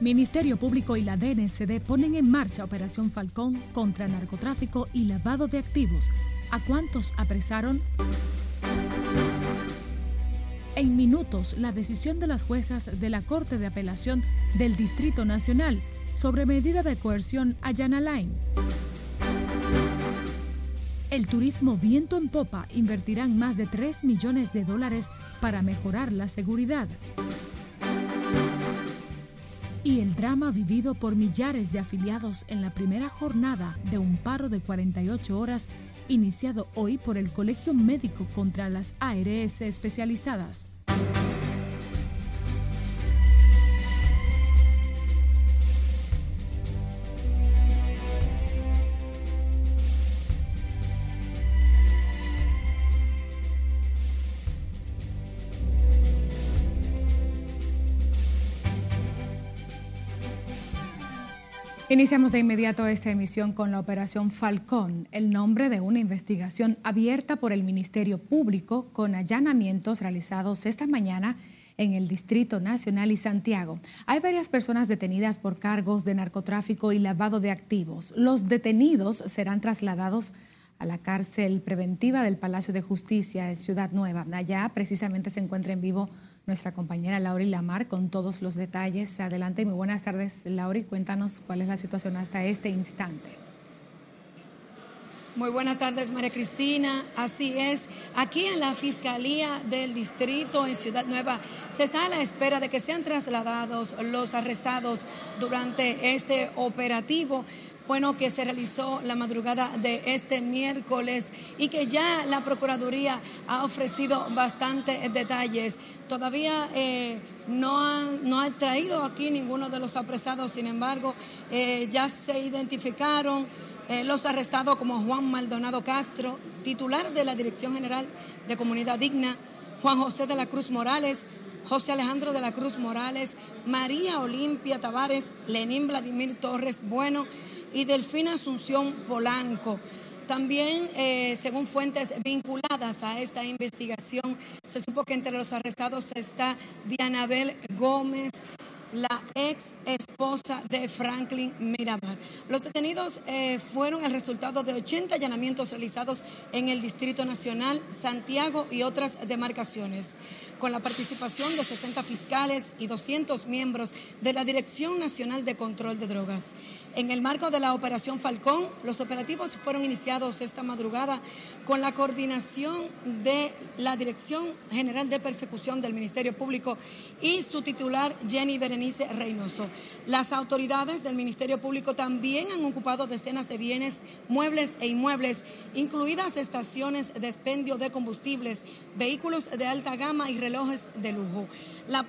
Ministerio Público y la DNCD ponen en marcha Operación Falcón contra narcotráfico y lavado de activos. ¿A cuántos apresaron? En minutos, la decisión de las juezas de la Corte de Apelación del Distrito Nacional sobre medida de coerción a Line. El turismo viento en popa invertirán más de 3 millones de dólares para mejorar la seguridad y el drama vivido por millares de afiliados en la primera jornada de un paro de 48 horas iniciado hoy por el Colegio Médico contra las ARS especializadas. Iniciamos de inmediato esta emisión con la Operación Falcón, el nombre de una investigación abierta por el Ministerio Público con allanamientos realizados esta mañana en el Distrito Nacional y Santiago. Hay varias personas detenidas por cargos de narcotráfico y lavado de activos. Los detenidos serán trasladados a la cárcel preventiva del Palacio de Justicia de Ciudad Nueva. Allá precisamente se encuentra en vivo nuestra compañera Lauri Lamar con todos los detalles. Adelante muy buenas tardes, Lauri. Cuéntanos cuál es la situación hasta este instante. Muy buenas tardes, María Cristina. Así es, aquí en la Fiscalía del Distrito en Ciudad Nueva se está a la espera de que sean trasladados los arrestados durante este operativo bueno, que se realizó la madrugada de este miércoles y que ya la Procuraduría ha ofrecido bastantes detalles. Todavía eh, no, ha, no ha traído aquí ninguno de los apresados, sin embargo, eh, ya se identificaron eh, los arrestados como Juan Maldonado Castro, titular de la Dirección General de Comunidad Digna, Juan José de la Cruz Morales, José Alejandro de la Cruz Morales, María Olimpia Tavares, Lenín Vladimir Torres Bueno, y Delfina Asunción Polanco. También, eh, según fuentes vinculadas a esta investigación, se supo que entre los arrestados está Dianabel Gómez, la ex esposa de Franklin Mirabal. Los detenidos eh, fueron el resultado de 80 allanamientos realizados en el Distrito Nacional, Santiago y otras demarcaciones con la participación de 60 fiscales y 200 miembros de la Dirección Nacional de Control de Drogas. En el marco de la Operación Falcón, los operativos fueron iniciados esta madrugada con la coordinación de la Dirección General de Persecución del Ministerio Público y su titular Jenny Berenice Reynoso. Las autoridades del Ministerio Público también han ocupado decenas de bienes, muebles e inmuebles, incluidas estaciones de expendio de combustibles, vehículos de alta gama y relojes de lujo. La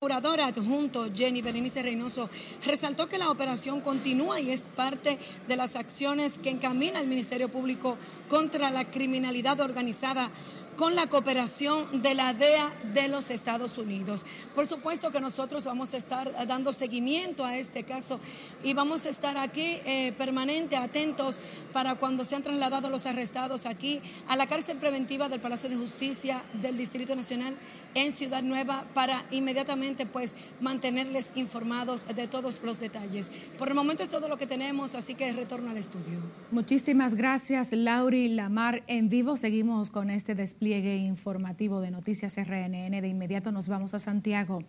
procuradora adjunto Jenny Berenice Reynoso resaltó que la operación continúa y es parte de las acciones que encamina el Ministerio Público contra la criminalidad organizada con la cooperación de la DEA de los Estados Unidos. Por supuesto que nosotros vamos a estar dando seguimiento a este caso y vamos a estar aquí eh, permanente, atentos para cuando sean trasladados los arrestados aquí a la cárcel preventiva del Palacio de Justicia del Distrito Nacional en Ciudad Nueva para inmediatamente pues mantenerles informados de todos los detalles. Por el momento es todo lo que tenemos, así que retorno al estudio. Muchísimas gracias, Lauri Lamar. En vivo seguimos con este despliegue informativo de Noticias RNN. De inmediato nos vamos a Santiago.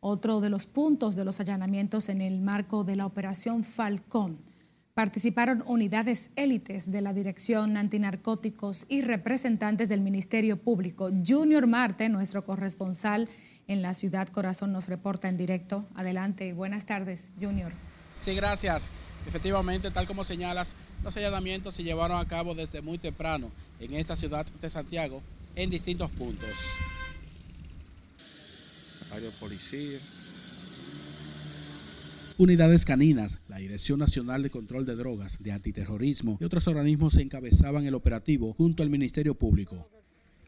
Otro de los puntos de los allanamientos en el marco de la operación Falcón Participaron unidades élites de la Dirección Antinarcóticos y representantes del Ministerio Público. Junior Marte, nuestro corresponsal en la ciudad Corazón, nos reporta en directo. Adelante, buenas tardes, Junior. Sí, gracias. Efectivamente, tal como señalas, los allanamientos se llevaron a cabo desde muy temprano en esta ciudad de Santiago en distintos puntos. Varios policías Unidades caninas, la Dirección Nacional de Control de Drogas, de Antiterrorismo y otros organismos encabezaban el operativo junto al Ministerio Público.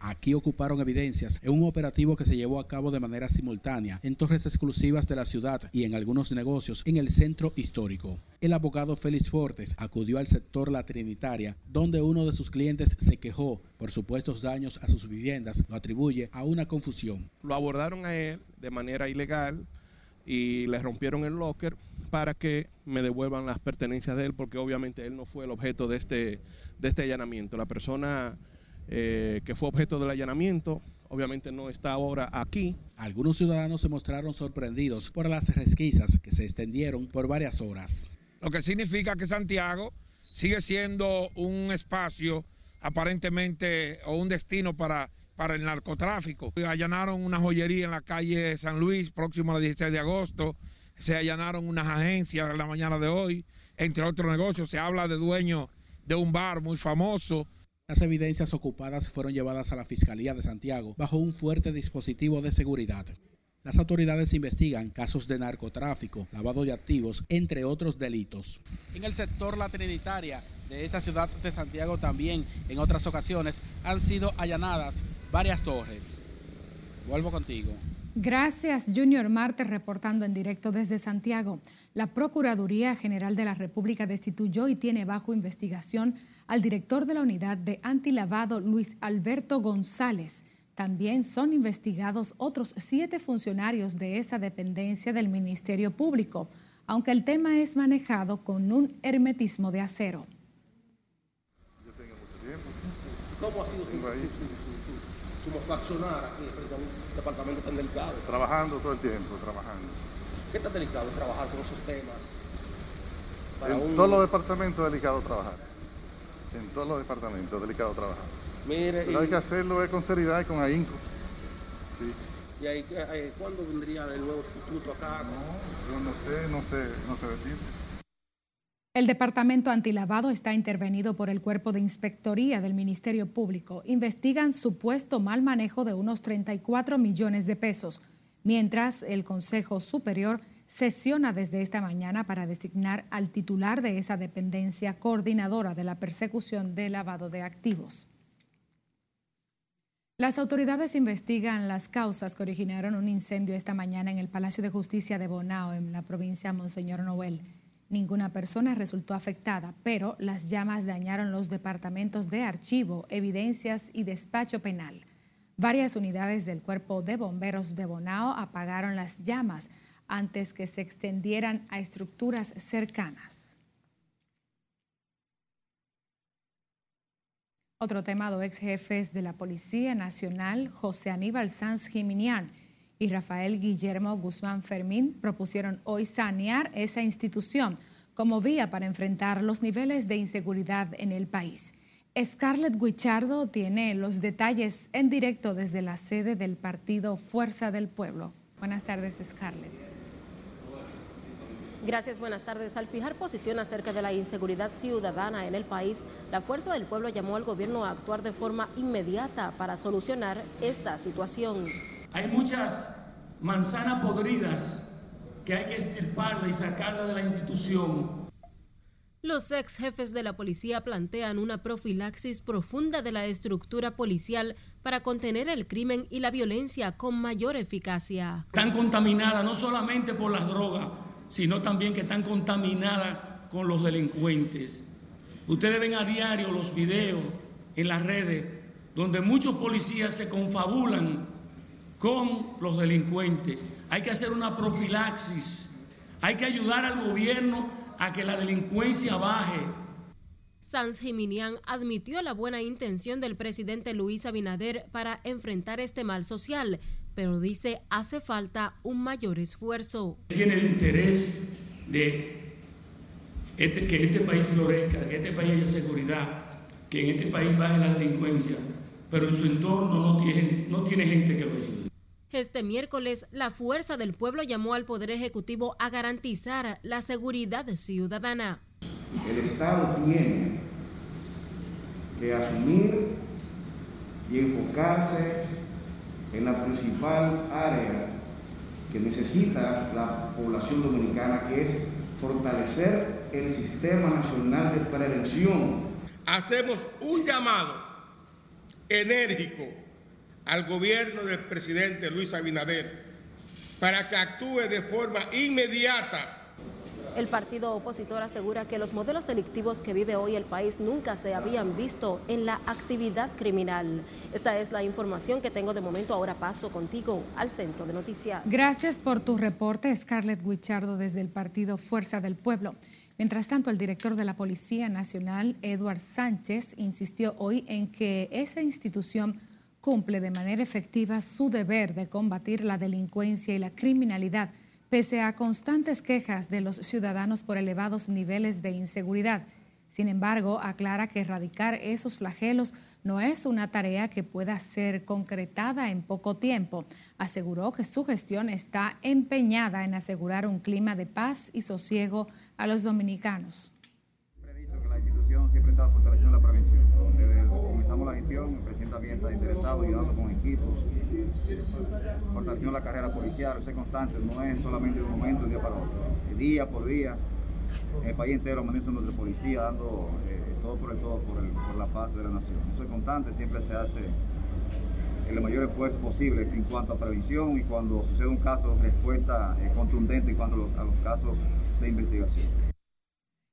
Aquí ocuparon evidencias en un operativo que se llevó a cabo de manera simultánea en torres exclusivas de la ciudad y en algunos negocios en el centro histórico. El abogado Félix Fortes acudió al sector La Trinitaria, donde uno de sus clientes se quejó por supuestos daños a sus viviendas. Lo atribuye a una confusión. Lo abordaron a él de manera ilegal y le rompieron el locker para que me devuelvan las pertenencias de él, porque obviamente él no fue el objeto de este, de este allanamiento. La persona eh, que fue objeto del allanamiento obviamente no está ahora aquí. Algunos ciudadanos se mostraron sorprendidos por las resquisas que se extendieron por varias horas. Lo que significa que Santiago sigue siendo un espacio aparentemente o un destino para, para el narcotráfico. Allanaron una joyería en la calle San Luis, próximo al 16 de agosto. Se allanaron unas agencias en la mañana de hoy, entre otros negocios. Se habla de dueño de un bar muy famoso. Las evidencias ocupadas fueron llevadas a la Fiscalía de Santiago bajo un fuerte dispositivo de seguridad. Las autoridades investigan casos de narcotráfico, lavado de activos, entre otros delitos. En el sector La Trinitaria de esta ciudad de Santiago también en otras ocasiones han sido allanadas varias torres. Vuelvo contigo. Gracias, Junior Marte, reportando en directo desde Santiago. La Procuraduría General de la República destituyó y tiene bajo investigación al director de la unidad de antilavado, Luis Alberto González también son investigados otros siete funcionarios de esa dependencia del Ministerio Público, aunque el tema es manejado con un hermetismo de acero. Yo tengo mucho tiempo. ¿Cómo ha sido su, su, faccionar aquí a un departamento tan delicado? Trabajando todo el tiempo, trabajando. ¿Qué tan delicado es trabajar con esos temas? en un... todos los departamentos es delicado trabajar. En todos los departamentos es delicado trabajar. Mire, Pero hay que hacerlo con seriedad y con ahínco. Sí. ¿Y ahí, ahí, cuándo vendría el nuevo sustituto acá? No, yo no sé, no sé, no sé decir. El Departamento Antilavado está intervenido por el Cuerpo de Inspectoría del Ministerio Público. Investigan supuesto mal manejo de unos 34 millones de pesos, mientras el Consejo Superior sesiona desde esta mañana para designar al titular de esa dependencia coordinadora de la persecución de lavado de activos. Las autoridades investigan las causas que originaron un incendio esta mañana en el Palacio de Justicia de Bonao, en la provincia de Monseñor Noel. Ninguna persona resultó afectada, pero las llamas dañaron los departamentos de archivo, evidencias y despacho penal. Varias unidades del Cuerpo de Bomberos de Bonao apagaron las llamas antes que se extendieran a estructuras cercanas. Otro tema, dos ex jefes de la Policía Nacional, José Aníbal Sanz Jiminián y Rafael Guillermo Guzmán Fermín, propusieron hoy sanear esa institución como vía para enfrentar los niveles de inseguridad en el país. Scarlett Guichardo tiene los detalles en directo desde la sede del partido Fuerza del Pueblo. Buenas tardes, Scarlett. Gracias, buenas tardes. Al fijar posición acerca de la inseguridad ciudadana en el país, la Fuerza del Pueblo llamó al gobierno a actuar de forma inmediata para solucionar esta situación. Hay muchas manzanas podridas que hay que estirparla y sacarla de la institución. Los ex jefes de la policía plantean una profilaxis profunda de la estructura policial para contener el crimen y la violencia con mayor eficacia. Están contaminadas no solamente por las drogas, sino también que están contaminadas con los delincuentes. Ustedes ven a diario los videos en las redes donde muchos policías se confabulan con los delincuentes. Hay que hacer una profilaxis, hay que ayudar al gobierno a que la delincuencia baje. Sanz Jiminián admitió la buena intención del presidente Luis Abinader para enfrentar este mal social, pero dice hace falta un mayor esfuerzo. Tiene el interés de este, que este país florezca, que este país haya seguridad, que en este país baje la delincuencia, pero en su entorno no tiene, no tiene gente que lo ayude. Este miércoles, la Fuerza del Pueblo llamó al Poder Ejecutivo a garantizar la seguridad ciudadana. El Estado tiene que asumir y enfocarse en la principal área que necesita la población dominicana, que es fortalecer el Sistema Nacional de Prevención. Hacemos un llamado enérgico al gobierno del presidente Luis Abinader para que actúe de forma inmediata El partido opositor asegura que los modelos delictivos que vive hoy el país nunca se habían visto en la actividad criminal. Esta es la información que tengo de momento. Ahora paso contigo al centro de noticias. Gracias por tu reporte, Scarlett Guichardo, desde el partido Fuerza del Pueblo. Mientras tanto, el director de la Policía Nacional, Eduard Sánchez, insistió hoy en que esa institución cumple de manera efectiva su deber de combatir la delincuencia y la criminalidad, pese a constantes quejas de los ciudadanos por elevados niveles de inseguridad. Sin embargo, aclara que erradicar esos flagelos no es una tarea que pueda ser concretada en poco tiempo. Aseguró que su gestión está empeñada en asegurar un clima de paz y sosiego a los dominicanos. Siempre he dicho que la institución siempre está fortaleciendo la prevención. La gestión, el presidente también está interesado, ayudando con equipos, fortaleciendo la carrera policial, es constante, no es solamente un momento, un día para otro, día por día el país entero amanece nuestra policía dando eh, todo por el todo por, por, la paz de la nación. Eso es constante, siempre se hace el mayor esfuerzo posible en cuanto a prevención y cuando sucede un caso, respuesta eh, contundente en cuanto a los, casos de investigación.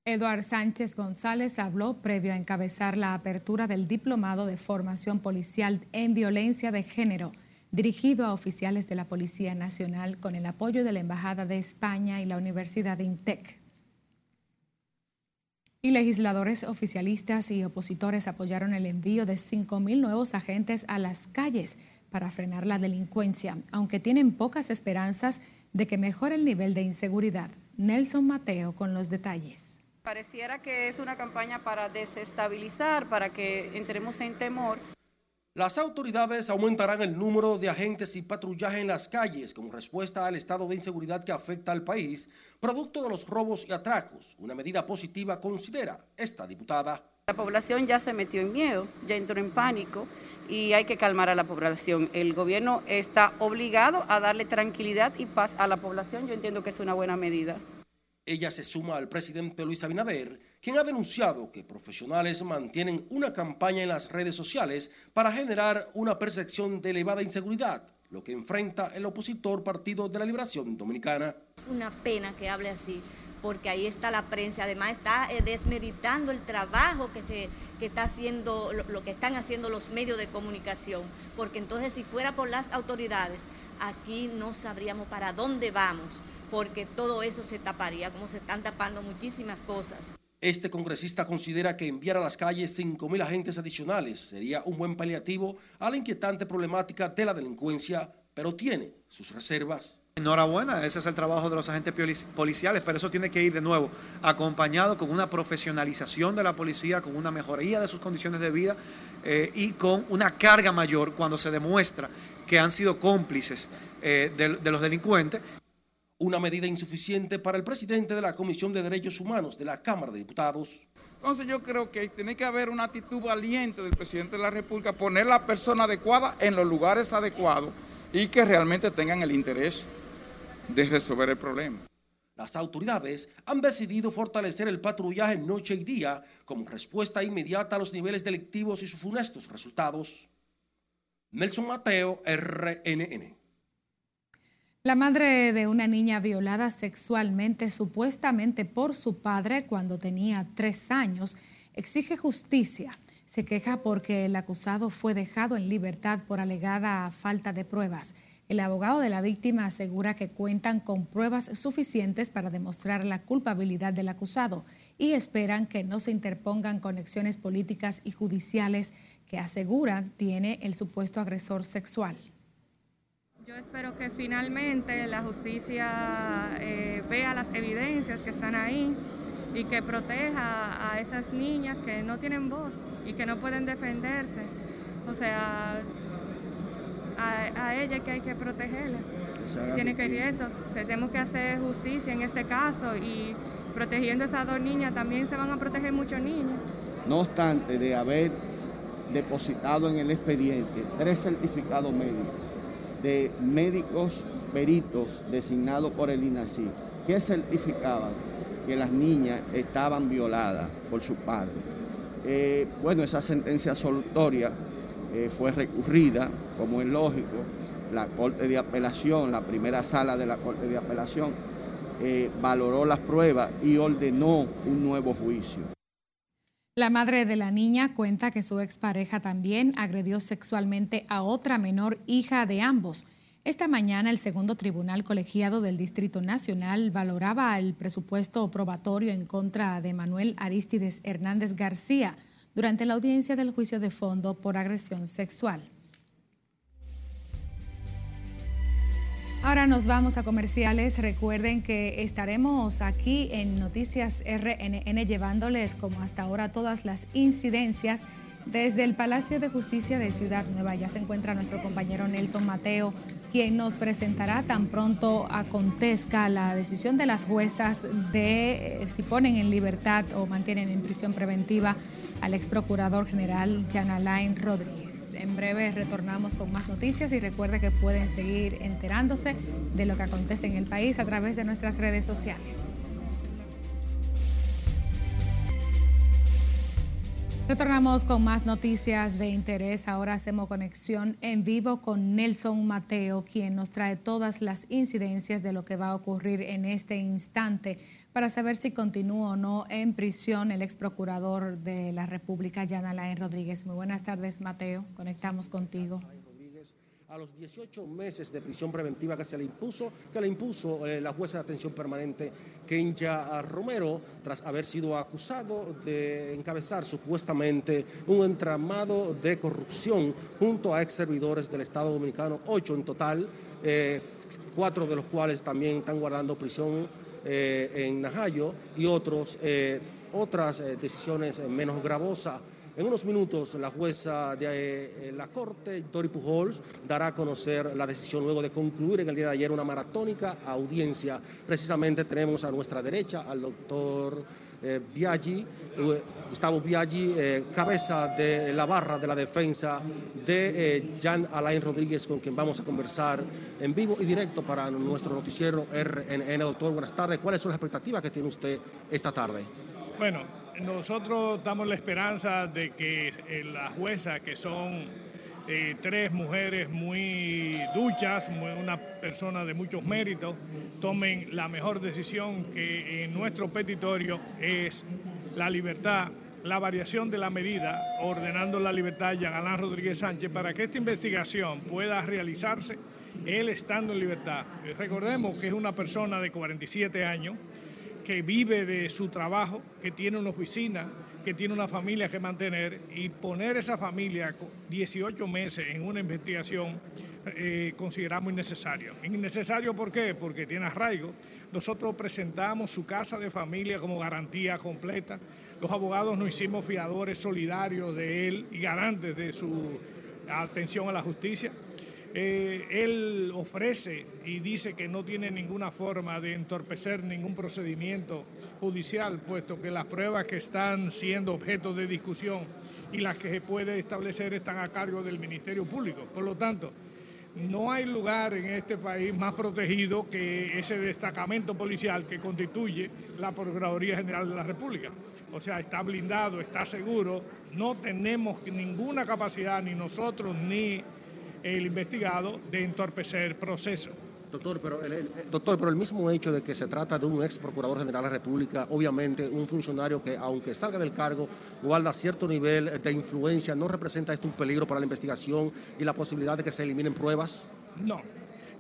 Eduard Sánchez González habló previo a encabezar la apertura del Diplomado de Formación Policial en Violencia de Género, dirigido a oficiales de la Policía Nacional con el apoyo de la Embajada de España y la Universidad de INTEC. Y legisladores oficialistas y opositores apoyaron el envío de 5.000 nuevos agentes a las calles para frenar la delincuencia, aunque tienen pocas esperanzas de que mejore el nivel de inseguridad. Nelson Mateo con los detalles. Pareciera que es una campaña para desestabilizar, para que entremos en temor. Las autoridades aumentarán el número de agentes y patrullaje en las calles como respuesta al estado de inseguridad que afecta al país, producto de los robos y atracos. Una medida positiva considera esta diputada. La población ya se metió en miedo, ya entró en pánico y hay que calmar a la población. El gobierno está obligado a darle tranquilidad y paz a la población. Yo entiendo que es una buena medida. Ella se suma al presidente Luis Abinader, quien ha denunciado que profesionales mantienen una campaña en las redes sociales para generar una percepción de elevada inseguridad, lo que enfrenta el opositor Partido de la Liberación Dominicana. Es una pena que hable así, porque ahí está la prensa, además está eh, desmeritando el trabajo que se que está haciendo lo que están haciendo los medios de comunicación, porque entonces si fuera por las autoridades, aquí no sabríamos para dónde vamos porque todo eso se taparía, como se están tapando muchísimas cosas. Este congresista considera que enviar a las calles 5.000 agentes adicionales sería un buen paliativo a la inquietante problemática de la delincuencia, pero tiene sus reservas. Enhorabuena, ese es el trabajo de los agentes policiales, pero eso tiene que ir de nuevo acompañado con una profesionalización de la policía, con una mejoría de sus condiciones de vida eh, y con una carga mayor cuando se demuestra que han sido cómplices eh, de los delincuentes una medida insuficiente para el presidente de la Comisión de Derechos Humanos de la Cámara de Diputados. Entonces yo creo que tiene que haber una actitud valiente del presidente de la República, poner la persona adecuada en los lugares adecuados y que realmente tengan el interés de resolver el problema. Las autoridades han decidido fortalecer el patrullaje noche y día como respuesta inmediata a los niveles delictivos y sus funestos resultados. Nelson Mateo, RNN. La madre de una niña violada sexualmente, supuestamente por su padre cuando tenía tres años, exige justicia. Se queja porque el acusado fue dejado en libertad por alegada falta de pruebas. El abogado de la víctima asegura que cuentan con pruebas suficientes para demostrar la culpabilidad del acusado y esperan que no se interpongan conexiones políticas y judiciales que aseguran tiene el supuesto agresor sexual. Yo espero que finalmente la justicia eh, vea las evidencias que están ahí y que proteja a esas niñas que no tienen voz y que no pueden defenderse. O sea, a, ella que hay que protegerla. Tiene que ir Tenemos que hacer justicia en este caso y protegiendo a esas dos niñas también se van a proteger muchos niños. No obstante de haber depositado en el expediente tres certificados médicos de médicos peritos designados por el INACI que certificaban que las niñas estaban violadas por su padre. Eh, bueno, esa sentencia absolutoria eh, fue recurrida, como es lógico, la Corte de Apelación, la primera sala de la Corte de Apelación, eh, valoró las pruebas y ordenó un nuevo juicio. La madre de la niña cuenta que su expareja también agredió sexualmente a otra menor hija de ambos. Esta mañana el segundo tribunal colegiado del Distrito Nacional valoraba el presupuesto probatorio en contra de Manuel Aristides Hernández García durante la audiencia del juicio de fondo por agresión sexual. Ahora nos vamos a comerciales. Recuerden que estaremos aquí en Noticias RNN llevándoles como hasta ahora todas las incidencias desde el Palacio de Justicia de Ciudad Nueva. Ya se encuentra nuestro compañero Nelson Mateo, quien nos presentará tan pronto acontezca la decisión de las juezas de eh, si ponen en libertad o mantienen en prisión preventiva al ex procurador general Jan Alain Rodríguez. En breve retornamos con más noticias y recuerde que pueden seguir enterándose de lo que acontece en el país a través de nuestras redes sociales. Retornamos con más noticias de interés. Ahora hacemos conexión en vivo con Nelson Mateo, quien nos trae todas las incidencias de lo que va a ocurrir en este instante para saber si continúa o no en prisión el ex procurador de la República, Jan Alain Rodríguez. Muy buenas tardes, Mateo. Conectamos contigo a los 18 meses de prisión preventiva que se le impuso, que le impuso eh, la jueza de atención permanente Kenya Romero, tras haber sido acusado de encabezar supuestamente un entramado de corrupción junto a ex servidores del Estado Dominicano, ocho en total, eh, cuatro de los cuales también están guardando prisión eh, en Najayo y otros, otras decisiones menos gravosas en unos minutos, la jueza de eh, la Corte, Dori Pujols, dará a conocer la decisión luego de concluir en el día de ayer una maratónica audiencia. Precisamente tenemos a nuestra derecha al doctor eh, Biaggi, eh, Gustavo Biaggi, cabeza de la barra de la defensa de Jan Alain Rodríguez, con quien vamos a conversar en vivo y directo para nuestro noticiero RNN. Doctor, buenas tardes. ¿Cuáles son las expectativas que tiene usted esta tarde? Bueno, nosotros damos la esperanza de que eh, las juezas, que son eh, tres mujeres muy duchas, una persona de muchos méritos, tomen la mejor decisión que en nuestro petitorio es la libertad, la variación de la medida, ordenando la libertad de Galán Rodríguez Sánchez para que esta investigación pueda realizarse él estando en libertad. Recordemos que es una persona de 47 años que vive de su trabajo, que tiene una oficina, que tiene una familia que mantener y poner esa familia 18 meses en una investigación eh, consideramos innecesario. ¿Innecesario por qué? Porque tiene arraigo. Nosotros presentamos su casa de familia como garantía completa. Los abogados nos hicimos fiadores solidarios de él y garantes de su atención a la justicia. Eh, él ofrece y dice que no tiene ninguna forma de entorpecer ningún procedimiento judicial, puesto que las pruebas que están siendo objeto de discusión y las que se puede establecer están a cargo del Ministerio Público. Por lo tanto, no hay lugar en este país más protegido que ese destacamento policial que constituye la Procuraduría General de la República. O sea, está blindado, está seguro, no tenemos ninguna capacidad, ni nosotros ni el investigado de entorpecer el proceso. Doctor pero, el, doctor, pero el mismo hecho de que se trata de un ex procurador general de la República, obviamente un funcionario que aunque salga del cargo guarda cierto nivel de influencia, ¿no representa esto un peligro para la investigación y la posibilidad de que se eliminen pruebas? No.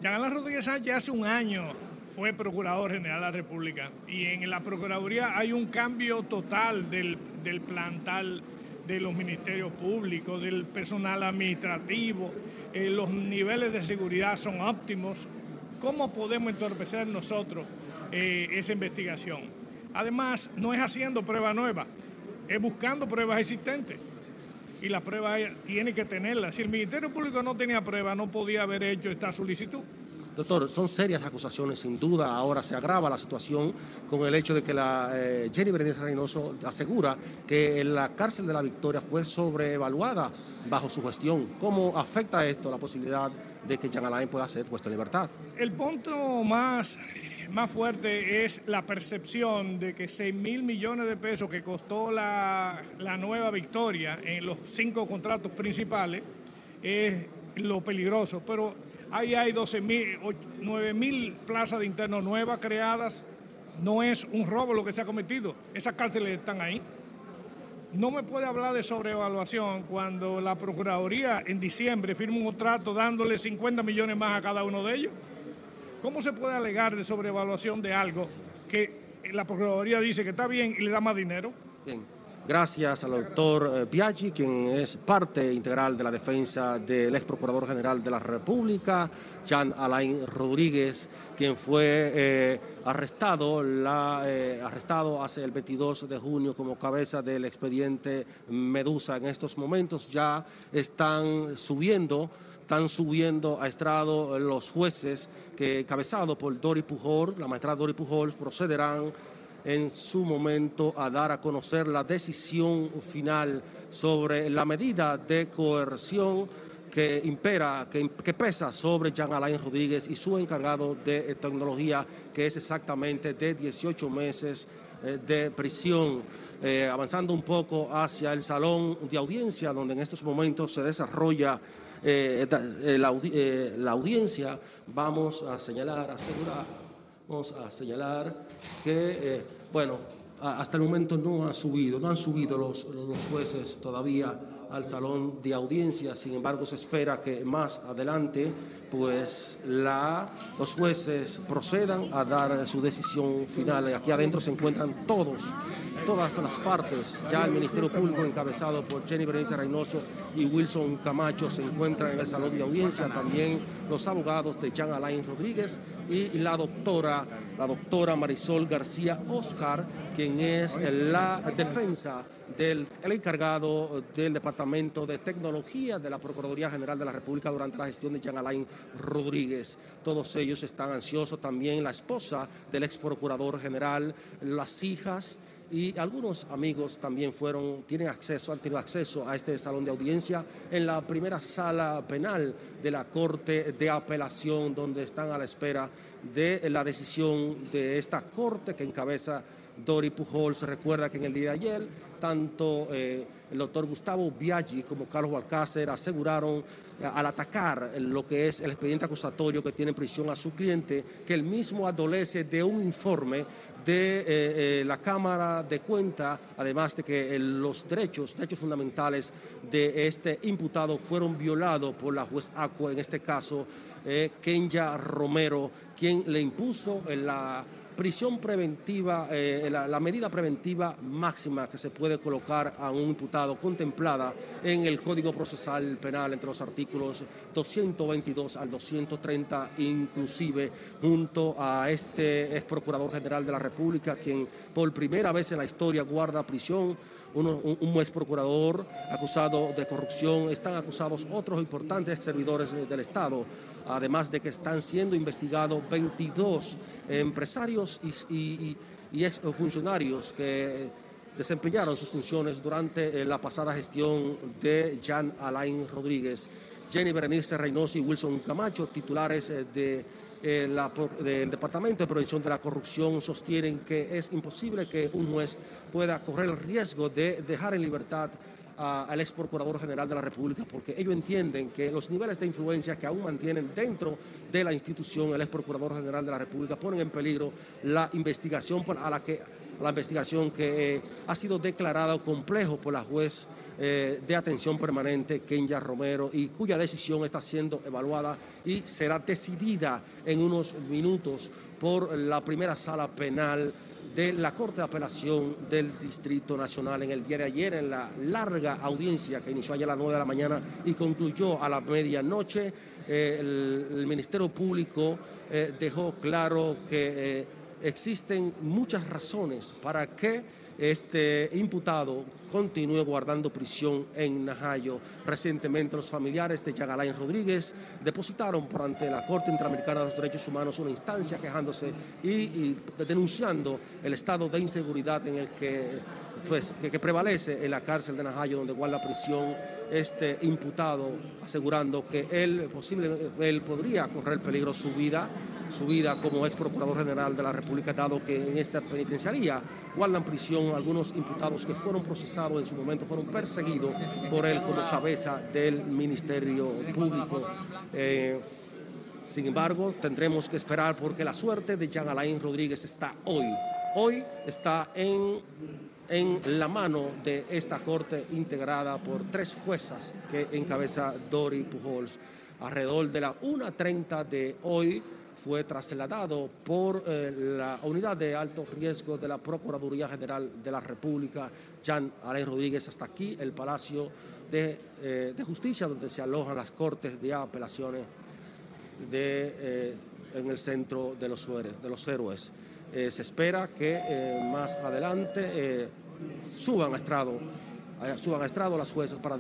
Alain Rodríguez Sánchez hace un año fue procurador general de la República y en la Procuraduría hay un cambio total del, del plantal de los ministerios públicos, del personal administrativo, eh, los niveles de seguridad son óptimos. ¿Cómo podemos entorpecer nosotros eh, esa investigación? Además, no es haciendo pruebas nuevas, es buscando pruebas existentes. Y la prueba tiene que tenerla. Si el Ministerio Público no tenía prueba, no podía haber hecho esta solicitud. Doctor, son serias acusaciones, sin duda. Ahora se agrava la situación con el hecho de que la eh, Berenice Reynoso asegura que la cárcel de la Victoria fue sobrevaluada bajo su gestión. ¿Cómo afecta esto la posibilidad de que Jean Alain pueda ser puesto en libertad? El punto más, más fuerte es la percepción de que 6 mil millones de pesos que costó la, la nueva Victoria en los cinco contratos principales es lo peligroso. Pero Ahí hay 12 mil, 9 mil plazas de internos nuevas creadas. No es un robo lo que se ha cometido. Esas cárceles están ahí. No me puede hablar de sobrevaluación cuando la Procuraduría en diciembre firma un contrato dándole 50 millones más a cada uno de ellos. ¿Cómo se puede alegar de sobrevaluación de algo que la Procuraduría dice que está bien y le da más dinero? Bien. Gracias al doctor eh, Biaggi, quien es parte integral de la defensa del ex procurador general de la República, Jean Alain Rodríguez, quien fue eh, arrestado, la, eh, arrestado hace el 22 de junio como cabeza del expediente Medusa. En estos momentos ya están subiendo están subiendo a estrado los jueces que, cabezado por Dori Pujol, la maestra Dori Pujol, procederán en su momento a dar a conocer la decisión final sobre la medida de coerción que impera, que, pesa sobre Jean Alain Rodríguez y su encargado de tecnología, que es exactamente de 18 meses eh, de prisión. Eh, avanzando un poco hacia el salón de audiencia, donde en estos momentos se desarrolla eh, la, la, audiencia, vamos a señalar, asegurar, vamos a señalar que, bueno, hasta el momento no ha subido, no han subido los, los jueces todavía al salón de audiencia. Sin embargo, se espera que más adelante pues la, los jueces procedan a dar su decisión final. Aquí adentro se encuentran todos, todas las partes. Ya el Ministerio Público encabezado por Jenny Berenice Reynoso y Wilson Camacho se encuentran en el salón de audiencia. También los abogados de Jean Alain Rodríguez y la doctora, la doctora Marisol García Oscar, quien es la defensa del el encargado del Departamento de Tecnología de la Procuraduría General de la República durante la gestión de Jean Alain Rodríguez. Todos ellos están ansiosos, también la esposa del ex procurador general, las hijas y algunos amigos también fueron, tienen acceso, han tenido acceso a este salón de audiencia en la primera sala penal de la Corte de Apelación, donde están a la espera de la decisión de esta Corte que encabeza Dori Pujol. Se recuerda que en el día de ayer tanto eh, el doctor Gustavo Biaggi como Carlos Alcácer aseguraron eh, al atacar lo que es el expediente acusatorio que tiene en prisión a su cliente, que el mismo adolece de un informe de eh, la Cámara de Cuenta, además de que los derechos, derechos fundamentales de este imputado fueron violados por la juez Acua, en este caso Kenya Romero, quien le impuso la prisión preventiva, eh, la, medida preventiva máxima que se puede colocar a un imputado contemplada en el Código Procesal Penal entre los artículos 222 al 230, inclusive junto a este ex procurador general de la República, quien por primera vez en la historia guarda prisión. Un, un, ex procurador acusado de corrupción, están acusados otros importantes servidores del Estado, además de que están siendo investigados 22 empresarios y, ex funcionarios que desempeñaron sus funciones durante eh, la pasada gestión de Jean Alain Rodríguez. Jenny Berenice Reynoso y Wilson Camacho, titulares eh, de eh, del Departamento de Prevención de la Corrupción sostienen que es imposible que un juez pueda correr el riesgo de dejar en libertad al ex procurador general de la República, porque ellos entienden que los niveles de influencia que aún mantienen dentro de la institución el ex procurador general de la República ponen en peligro la investigación a la que la investigación que eh, ha sido declarada complejo por la juez eh, de atención permanente, Kenya Romero, y cuya decisión está siendo evaluada y será decidida en unos minutos por la primera sala penal de la Corte de Apelación del Distrito Nacional en el día de ayer, en la larga audiencia que inició ayer a las 9 de la mañana y concluyó a la medianoche. Eh, el, Ministerio Público dejó claro que existen muchas razones para que este imputado continúe guardando prisión en Najayo. Recientemente los familiares de Chagalain Rodríguez depositaron ante la Corte Interamericana de los Derechos Humanos una instancia quejándose y, denunciando el estado de inseguridad en el que, pues, que, prevalece en la cárcel de Najayo, donde guarda prisión este imputado, asegurando que él, posible, él podría correr peligro su vida su vida como ex procurador general de la República, dado que en esta penitenciaría guardan prisión algunos imputados que fueron procesados en su momento, fueron perseguidos por él como cabeza del Ministerio Público. Eh, Sin embargo, tendremos que esperar porque la suerte de Jean Alain Rodríguez está hoy. Hoy está en, en la mano de esta corte integrada por tres juezas que encabeza Dori Pujols. Alrededor de la 1.30 de hoy fue trasladado por eh, la unidad de alto riesgo de la Procuraduría General de la República, Jean Alain Rodríguez, hasta aquí, el Palacio de, eh, de Justicia, donde se alojan las cortes de apelaciones de, eh, en el centro de los, de los héroes. Se espera que más adelante suban a estrado, suban a estrado las jueces para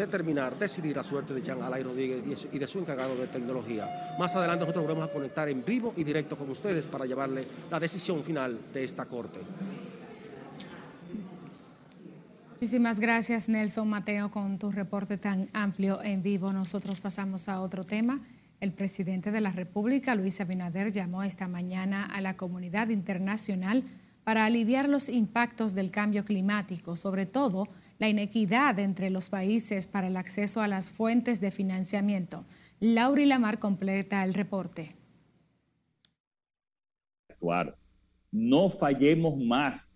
determinar, decidir la suerte de Jean Alain Rodríguez y de su encargado de tecnología. Más adelante nosotros volvemos a conectar en vivo y directo con ustedes para llevarle la decisión final de esta corte. Muchísimas gracias Nelson Mateo con tu reporte tan amplio en vivo. Nosotros pasamos a otro tema. El presidente de la República, Luis Abinader, llamó esta mañana a la comunidad internacional para aliviar los impactos del cambio climático, sobre todo la inequidad entre los países para el acceso a las fuentes de financiamiento. Lauri Lamar completa el reporte. No fallemos más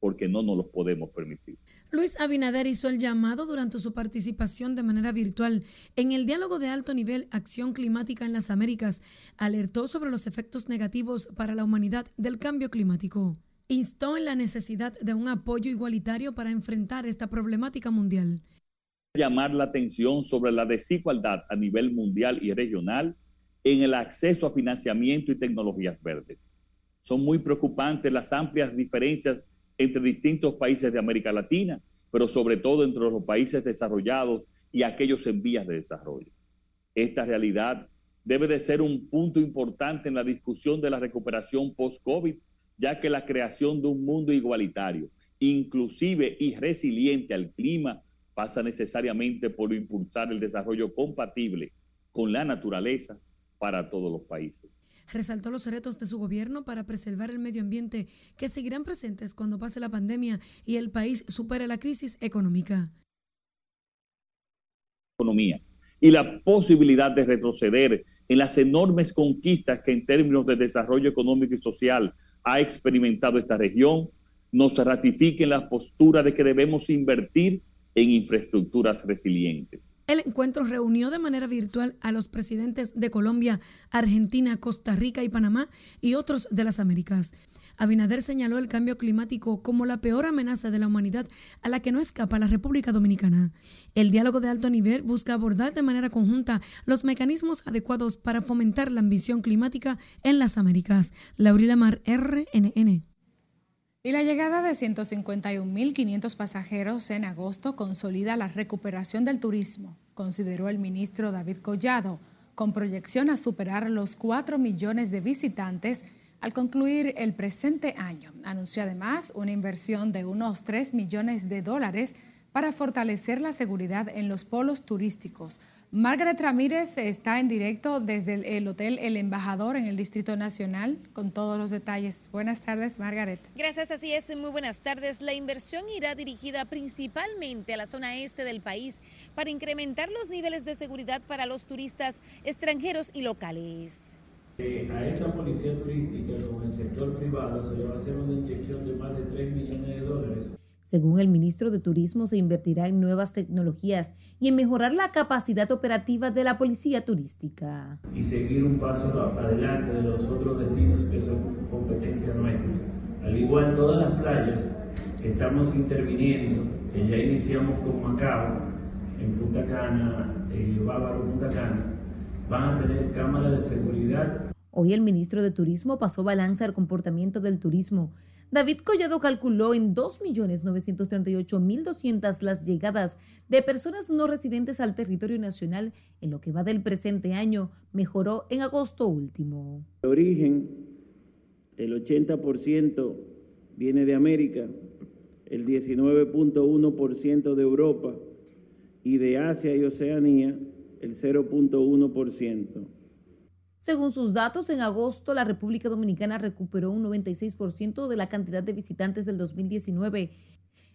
porque no nos lo podemos permitir. Luis Abinader hizo el llamado durante su participación de manera virtual en el diálogo de alto nivel Acción Climática en las Américas. Alertó sobre los efectos negativos para la humanidad del cambio climático. Instó en la necesidad de un apoyo igualitario para enfrentar esta problemática mundial. Llamar la atención sobre la desigualdad a nivel mundial y regional en el acceso a financiamiento y tecnologías verdes. Son muy preocupantes las amplias diferencias entre distintos países de América Latina, pero sobre todo entre los países desarrollados y aquellos en vías de desarrollo. Esta realidad debe de ser un punto importante en la discusión de la recuperación post-COVID, ya que la creación de un mundo igualitario, inclusive y resiliente al clima, pasa necesariamente por impulsar el desarrollo compatible con la naturaleza para todos los países. Resaltó los retos de su gobierno para preservar el medio ambiente que seguirán presentes cuando pase la pandemia y el país supere la crisis económica. Economía y la posibilidad de retroceder en las enormes conquistas que en términos de desarrollo económico y social ha experimentado esta región, nos ratifiquen la postura de que debemos invertir en infraestructuras resilientes. El encuentro reunió de manera virtual a los presidentes de Colombia, Argentina, Costa Rica y Panamá y otros de las Américas. Abinader señaló el cambio climático como la peor amenaza de la humanidad a la que no escapa la República Dominicana. El diálogo de alto nivel busca abordar de manera conjunta los mecanismos adecuados para fomentar la ambición climática en las Américas. Laurila Mar, RNN. Y la llegada de 151.500 pasajeros en agosto consolida la recuperación del turismo, consideró el ministro David Collado, con proyección a superar los 4 millones de visitantes al concluir el presente año. Anunció además una inversión de unos 3 millones de dólares para fortalecer la seguridad en los polos turísticos. Margaret Ramírez está en directo desde el, Hotel El Embajador en el Distrito Nacional con todos los detalles. Buenas tardes, Margaret. Gracias, así es. Muy buenas tardes. La inversión irá dirigida principalmente a la zona este del país para incrementar los niveles de seguridad para los turistas extranjeros y locales. Eh, a esta policía turística con el sector privado se le va a hacer una inyección de más de 3 millones de dólares según el ministro de Turismo, se invertirá en nuevas tecnologías y en mejorar la capacidad operativa de la policía turística. Y seguir un paso adelante de los otros destinos que son competencia nuestra. Al igual todas las playas que estamos interviniendo, que ya iniciamos con Macao, en Punta Cana, en Bávaro, Punta Cana, van a tener cámaras de seguridad. Hoy el ministro de Turismo pasó balance al comportamiento del turismo David Collado calculó en 2.938.200 las llegadas de personas no residentes al territorio nacional en lo que va del presente año, mejoró en agosto último. De origen, el 80% viene de América, el 19.1% de Europa y de Asia y Oceanía, el 0.1%. Según sus datos, en agosto la República Dominicana recuperó un 96% de la cantidad de visitantes del 2019.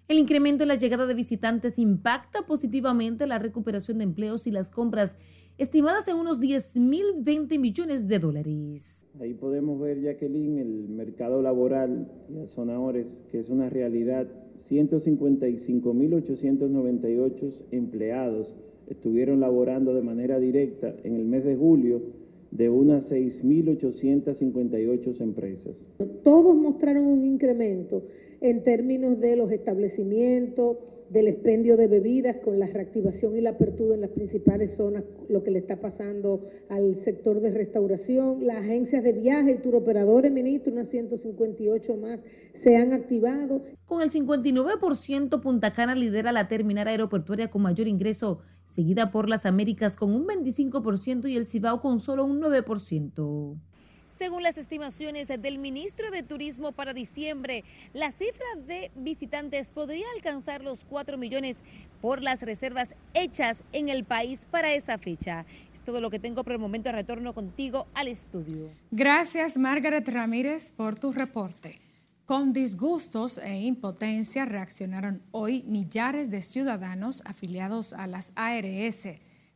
El incremento en la llegada de visitantes impacta positivamente la recuperación de empleos y las compras estimadas en unos 10 mil 20 millones de dólares. Ahí podemos ver, Jacqueline, el mercado laboral y a Sonadores, que es una realidad. 155.898 empleados estuvieron laborando de manera directa en el mes de julio de unas 6.858 empresas. Todos mostraron un incremento en términos de los establecimientos, del expendio de bebidas con la reactivación y la apertura en las principales zonas, lo que le está pasando al sector de restauración. Las agencias de viaje y turoperadores, ministro, unas 158 más, se han activado. Con el 59%, Punta Cana lidera la terminal aeroportuaria con mayor ingreso, seguida por las Américas con un 25% y el Cibao con solo un 9%. Según las estimaciones del ministro de Turismo para diciembre, la cifra de visitantes podría alcanzar los 4 millones por las reservas hechas en el país para esa fecha. Es todo lo que tengo por el momento. Retorno contigo al estudio. Gracias, Margaret Ramírez, por tu reporte. Con disgustos e impotencia reaccionaron hoy millares de ciudadanos afiliados a las ARS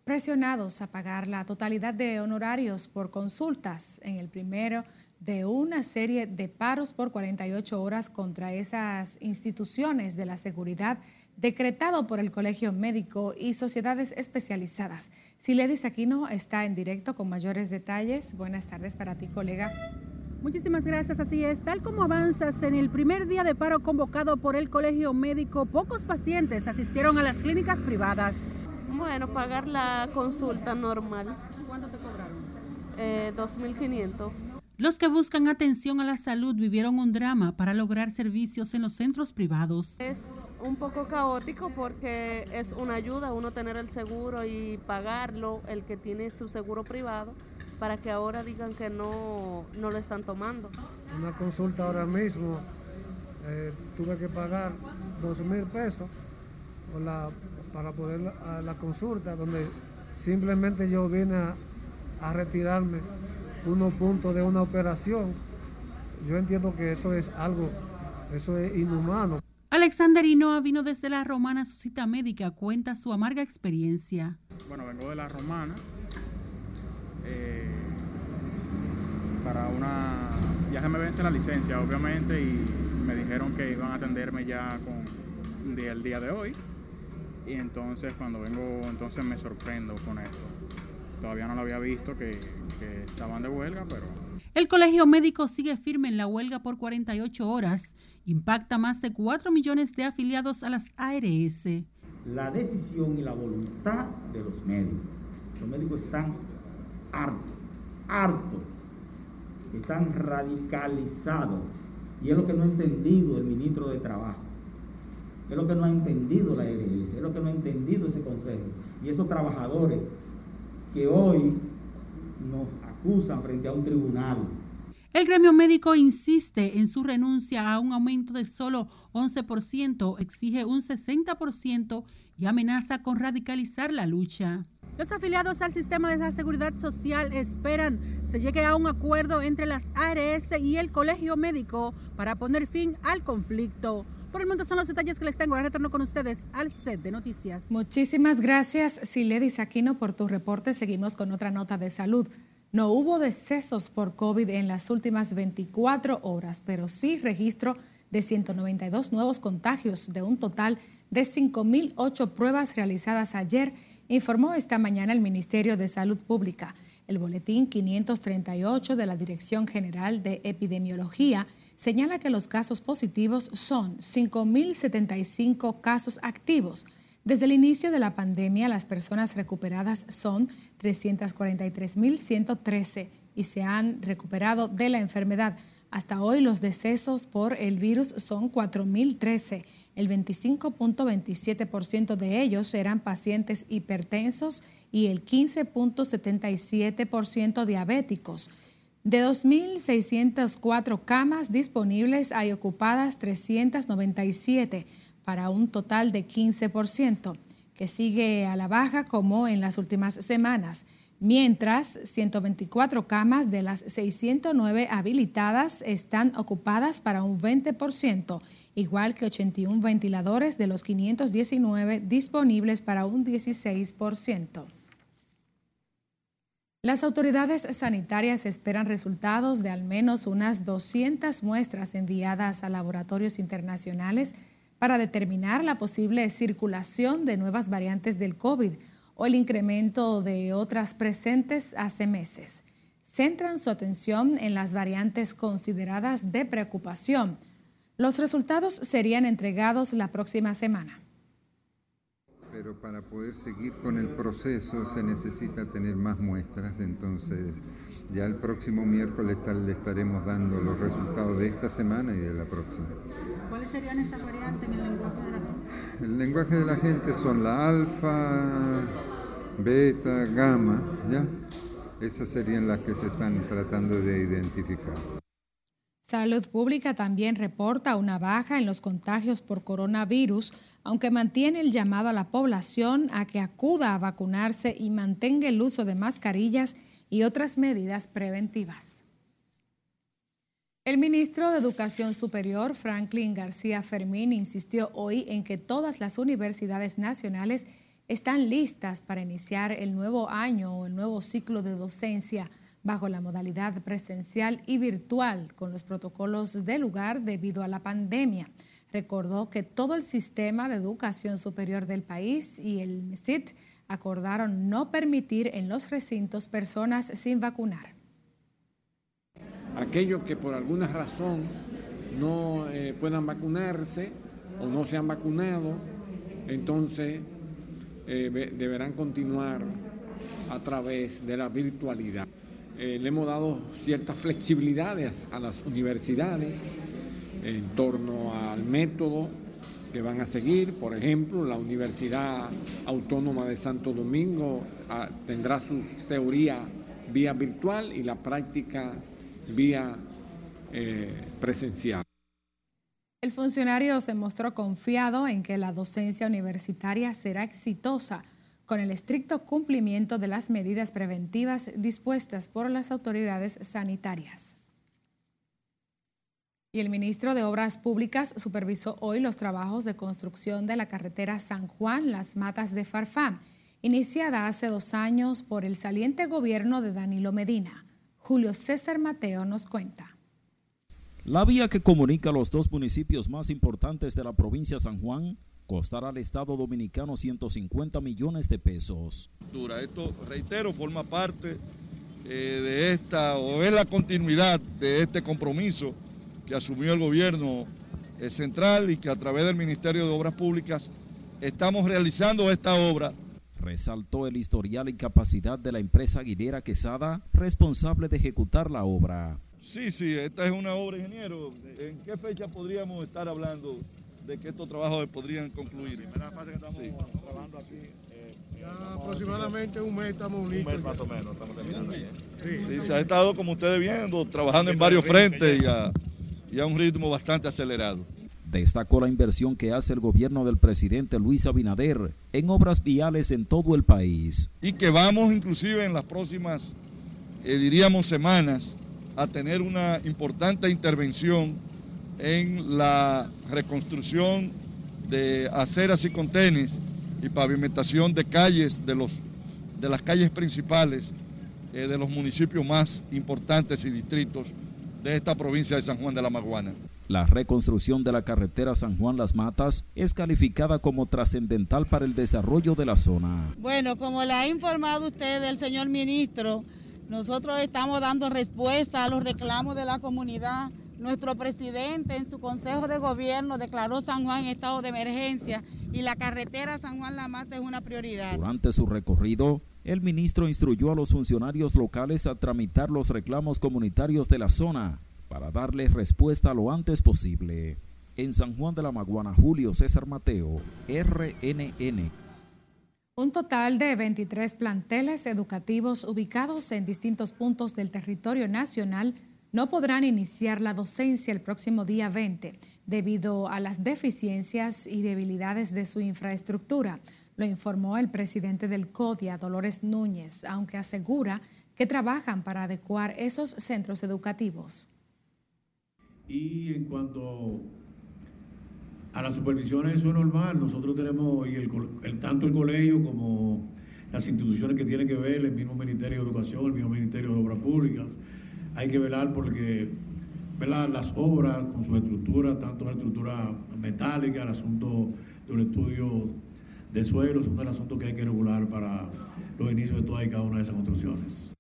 presionados a pagar la totalidad de honorarios por consultas en el primero de una serie de paros por 48 horas contra esas instituciones de la seguridad decretado por el Colegio Médico y sociedades especializadas. Siledis Aquino está en directo con mayores detalles. Buenas tardes para ti, colega. Muchísimas gracias, así es. Tal como avanzas en el primer día de paro convocado por el Colegio Médico, pocos pacientes asistieron a las clínicas privadas. Bueno, pagar la consulta normal. ¿Cuánto te cobraron? Eh, 2.500. Los que buscan atención a la salud vivieron un drama para lograr servicios en los centros privados. Es un poco caótico porque es una ayuda uno tener el seguro y pagarlo, el que tiene su seguro privado, para que ahora digan que no, no lo están tomando. Una consulta ahora mismo, eh, tuve que pagar dos mil pesos por la para poder a la consulta, donde simplemente yo vine a, retirarme unos puntos de una operación. Yo entiendo que eso es algo, eso es inhumano. Alexander Hinoa vino desde la Romana su cita médica, cuenta su amarga experiencia. Bueno, vengo de la Romana eh, para una... Ya se me vence la licencia, obviamente, y me dijeron que iban a atenderme ya con el día de hoy y entonces cuando vengo, entonces me sorprendo con esto. Todavía no lo había visto que, que estaban de huelga, pero... El Colegio Médico sigue firme en la huelga por 48 horas. Impacta más de 4 millones de afiliados a las ARS. La decisión y la voluntad de los médicos. Los médicos están hartos, hartos, están radicalizados. Y es lo que no ha entendido el ministro de Trabajo es lo que no ha entendido la ARS, es lo que no ha entendido ese consejo. Y esos trabajadores que hoy nos acusan frente a un tribunal. El gremio médico insiste en su renuncia a un aumento de solo 11%, exige un 60% y amenaza con radicalizar la lucha. Los afiliados al sistema de la seguridad social esperan se llegue a un acuerdo entre las ARS y el colegio médico para poner fin al conflicto. Por el momento son los detalles que les tengo. Ahora retorno con ustedes al set de noticias. Muchísimas gracias, Siledis Aquino, por tu reporte. Seguimos con otra nota de salud. No hubo decesos por COVID en las últimas 24 horas, pero sí registro de 192 nuevos contagios de un total de 5.008 pruebas realizadas ayer, informó esta mañana el Ministerio de Salud Pública. El boletín 538 de la Dirección General de Epidemiología señala que los casos positivos son 5.075 casos activos. Desde el inicio de la pandemia, las personas recuperadas son 343.113 y se han recuperado de la enfermedad. Hasta hoy los decesos por el virus son 4.013. El 25.27% de ellos eran pacientes hipertensos y el 15.77% diabéticos. De 2.604 camas disponibles hay ocupadas 397 para un total de 15%, que sigue a la baja como en las últimas semanas, mientras 124 camas de las 609 habilitadas están ocupadas para un 20%, igual que 81 ventiladores de los 519 disponibles para un 16%. Las autoridades sanitarias esperan resultados de al menos unas 200 muestras enviadas a laboratorios internacionales para determinar la posible circulación de nuevas variantes del COVID o el incremento de otras presentes hace meses. Centran su atención en las variantes consideradas de preocupación. Los resultados serían entregados la próxima semana pero para poder seguir con el proceso se necesita tener más muestras, entonces ya el próximo miércoles le estaremos dando los resultados de esta semana y de la próxima. ¿Cuáles serían esas variantes en el lenguaje de la gente? El lenguaje de la gente son la alfa, beta, gamma, ¿ya? Esas serían las que se están tratando de identificar. Salud Pública también reporta una baja en los contagios por coronavirus, aunque mantiene el llamado a la población a que acuda a vacunarse y mantenga el uso de mascarillas y otras medidas preventivas. El ministro de Educación Superior, Franklin García Fermín, insistió hoy en que todas las universidades nacionales están listas para iniciar el nuevo año o el nuevo ciclo de docencia bajo la modalidad presencial y virtual con los protocolos de lugar debido a la pandemia. Recordó que todo el sistema de educación superior del país y el MESIT acordaron no permitir en los recintos personas sin vacunar. Aquellos que por alguna razón no eh, puedan vacunarse o no se han vacunado, entonces eh, deberán continuar a través de la virtualidad. Eh, le hemos dado ciertas flexibilidades a las universidades en torno al método que van a seguir. Por ejemplo, la Universidad Autónoma de Santo Domingo ah, tendrá su teoría vía virtual y la práctica vía eh, presencial. El funcionario se mostró confiado en que la docencia universitaria será exitosa con el estricto cumplimiento de las medidas preventivas dispuestas por las autoridades sanitarias. Y el ministro de Obras Públicas supervisó hoy los trabajos de construcción de la carretera San Juan Las Matas de Farfán, iniciada hace dos años por el saliente gobierno de Danilo Medina. Julio César Mateo nos cuenta. La vía que comunica los dos municipios más importantes de la provincia San Juan costará al Estado Dominicano 150 millones de pesos. Esto, reitero, forma parte eh, de esta, o es la continuidad de este compromiso que asumió el gobierno eh, central y que a través del Ministerio de Obras Públicas estamos realizando esta obra. Resaltó el historial y capacidad de la empresa Aguilera Quesada, responsable de ejecutar la obra. Sí, sí, esta es una obra, ingeniero. ¿En qué fecha podríamos estar hablando de que estos trabajos podrían concluir. Primera fase que estamos trabajando aquí. Eh, ya aproximadamente un mes estamos listos. Un mes más o menos, estamos terminando. Sí, se ha estado, como ustedes viendo, trabajando en varios frentes y a, y a un ritmo bastante acelerado. Destacó la inversión que hace el gobierno del presidente Luis Abinader en obras viales en todo el país. Y que vamos inclusive en las próximas, eh, diríamos, semanas a tener una importante intervención en la reconstrucción de aceras y contenes y pavimentación de calles de, los, de las calles principales eh, de los municipios más importantes y distritos de esta provincia de San Juan de la Maguana. La reconstrucción de la carretera San Juan Las Matas es calificada como trascendental para el desarrollo de la zona. Bueno, como le ha informado usted el señor ministro, nosotros estamos dando respuesta a los reclamos de la comunidad nuestro presidente en su consejo de gobierno declaró San Juan estado de emergencia y la carretera San Juan La Mata es una prioridad. Durante su recorrido, el ministro instruyó a los funcionarios locales a tramitar los reclamos comunitarios de la zona para darles respuesta lo antes posible. En San Juan de la Maguana, Julio César Mateo, RNN. Un total de 23 planteles educativos ubicados en distintos puntos del territorio nacional no podrán iniciar la docencia el próximo día 20 debido a las deficiencias y debilidades de su infraestructura, lo informó el presidente del CODIA, Dolores Núñez, aunque asegura que trabajan para adecuar esos centros educativos. Y en cuanto a las supervisiones, eso es normal. Nosotros tenemos, y el, tanto el colegio como las instituciones que tienen que ver, el mismo Ministerio de Educación, el mismo Ministerio de Obras Públicas. Hay que velar porque velar las obras con su estructura, tanto la estructura metálica, el asunto de un estudio de suelos, son el asunto que hay que regular para los inicios de toda y cada una de esas construcciones.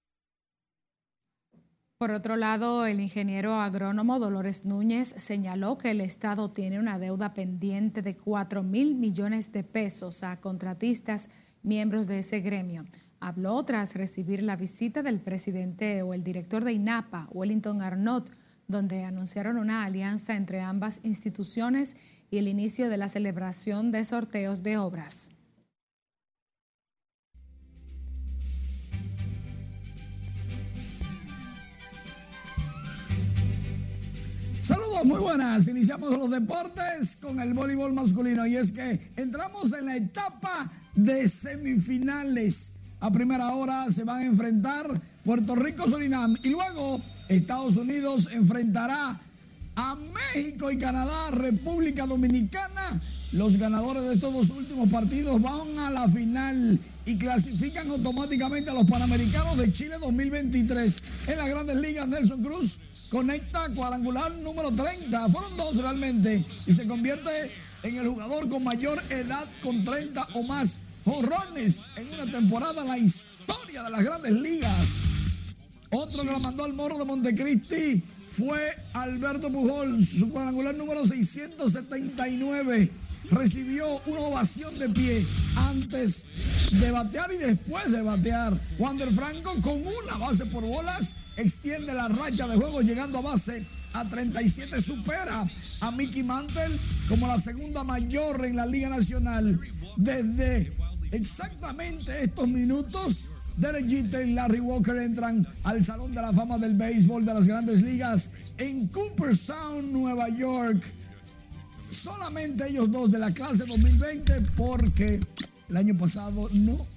Por otro lado, el ingeniero agrónomo Dolores Núñez señaló que el Estado tiene una deuda pendiente de 4 mil millones de pesos a contratistas miembros de ese gremio. Habló tras recibir la visita del presidente o el director de INAPA, Wellington Arnott, donde anunciaron una alianza entre ambas instituciones y el inicio de la celebración de sorteos de obras. Saludos, muy buenas. Iniciamos los deportes con el voleibol masculino y es que entramos en la etapa de semifinales. A primera hora se van a enfrentar Puerto Rico, Surinam y luego Estados Unidos enfrentará a México y Canadá, República Dominicana. Los ganadores de estos dos últimos partidos van a la final y clasifican automáticamente a los Panamericanos de Chile 2023 en las grandes ligas. Nelson Cruz conecta cuadrangular número 30. Fueron dos realmente y se convierte en el jugador con mayor edad con 30 o más jorrones en una temporada en la historia de las grandes ligas. Otro que lo mandó al morro de Montecristi fue Alberto Pujol, su cuadrangular número 679. Recibió una ovación de pie antes de batear y después de batear. Wander Franco con una base por bolas extiende la racha de juego llegando a base a 37. Supera a Mickey Mantle como la segunda mayor en la Liga Nacional. Desde exactamente estos minutos Derek Jeter y Larry Walker entran al Salón de la Fama del Béisbol de las Grandes Ligas en Cooperstown, Nueva York. Solamente ellos dos de la clase 2020 porque el año pasado no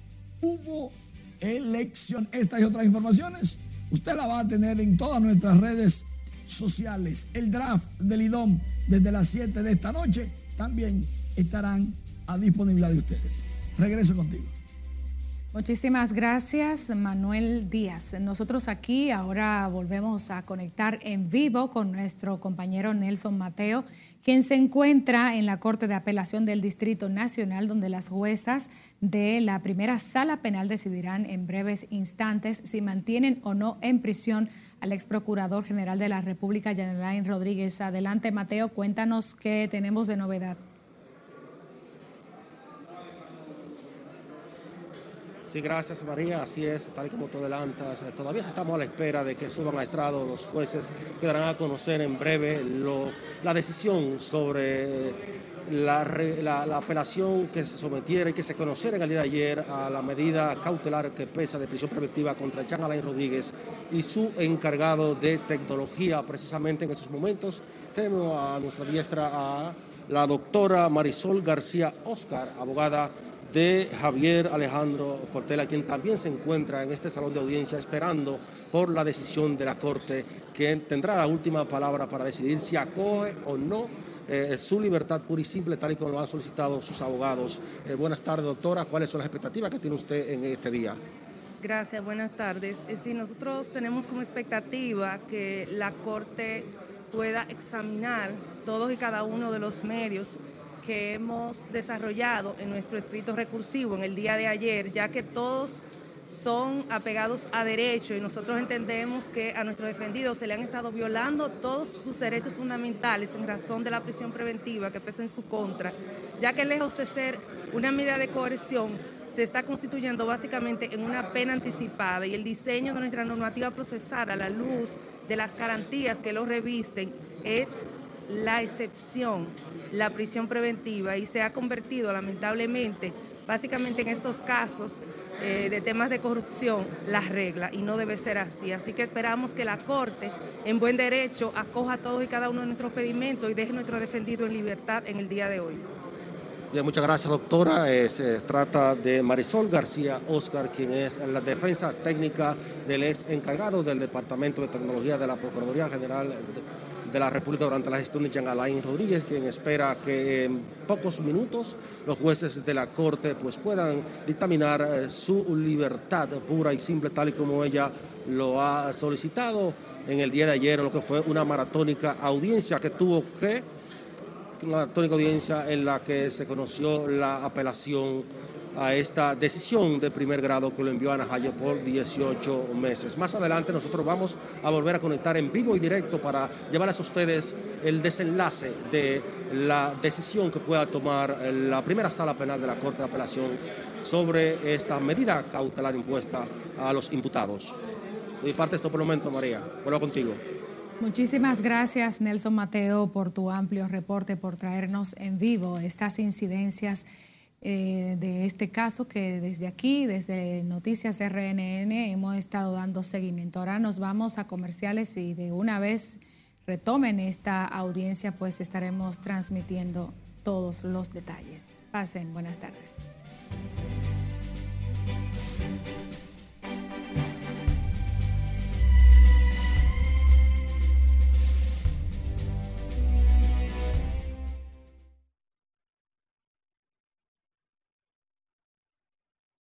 hubo elección. Estas y otras informaciones usted la va a tener en todas nuestras redes sociales. El draft del IDOM desde las 7 de esta noche también estarán a disponibilidad de ustedes. Regreso contigo. Muchísimas gracias, Manuel Díaz. Nosotros aquí ahora volvemos a conectar en vivo con nuestro compañero Nelson Mateo, quien se encuentra en la Corte de Apelación del Distrito Nacional, donde las juezas de la primera sala penal decidirán en breves instantes si mantienen o no en prisión al ex procurador general de la República, Yanelain Rodríguez. Adelante, Mateo, cuéntanos qué tenemos de novedad. Sí, gracias María, así es, tal y como tú adelantas. Todavía estamos a la espera de que suban a estrado los jueces que darán a conocer en breve la decisión sobre la, apelación que se sometiera y que se conociera en el día de ayer a la medida cautelar que pesa de prisión preventiva contra Jean Alain Rodríguez y su encargado de tecnología. Precisamente en esos momentos tenemos a nuestra diestra a la doctora Marisol García Oscar, abogada de Javier Alejandro Fortela, quien también se encuentra en este salón de audiencia esperando por la decisión de la Corte, que tendrá la última palabra para decidir si acoge o no eh, su libertad pura y simple, tal y como lo han solicitado sus abogados. Eh, buenas tardes, doctora. ¿Cuáles son las expectativas que tiene usted en este día? Gracias, buenas tardes. Eh, sí, nosotros tenemos como expectativa que la Corte pueda examinar todos y cada uno de los medios que hemos desarrollado en nuestro escrito recursivo en el día de ayer, ya que todos son apegados a derecho y nosotros entendemos que a nuestros defendidos se le han estado violando todos sus derechos fundamentales en razón de la prisión preventiva que pesa en su contra, ya que lejos de ser una medida de coerción, se está constituyendo básicamente en una pena anticipada y el diseño de nuestra normativa procesal a la luz de las garantías que lo revisten es la excepción, la prisión preventiva, y se ha convertido lamentablemente, básicamente en estos casos eh, de temas de corrupción, la regla, y no debe ser así. Así que esperamos que la Corte, en buen derecho, acoja todos y cada uno de nuestros pedimentos y deje nuestro defendido en libertad en el día de hoy. Muchas gracias, doctora. Eh, se trata de Marisol García Oscar, quien es la defensa técnica del ex encargado del Departamento de Tecnología de la Procuraduría General de la República durante la gestión de Jean Alain Rodríguez, quien espera que en pocos minutos los jueces de la Corte pues, puedan dictaminar eh, su libertad pura y simple, tal y como ella lo ha solicitado en el día de ayer, lo que fue una maratónica audiencia que tuvo que, una maratónica audiencia en la que se conoció la apelación a esta decisión de primer grado que lo envió a Najayo por 18 meses. Más adelante nosotros vamos a volver a conectar en vivo y directo para llevarles a ustedes el desenlace de la decisión que pueda tomar la primera sala penal de la Corte de Apelación sobre esta medida cautelar impuesta a los imputados. De parte, esto por el momento, María. Vuelvo contigo. Muchísimas gracias, Nelson Mateo, por tu amplio reporte, por traernos en vivo estas incidencias eh, de este caso que desde aquí, desde Noticias RNN, hemos estado dando seguimiento. Ahora nos vamos a comerciales y de una vez retomen esta audiencia, pues estaremos transmitiendo todos los detalles. Pasen, buenas tardes.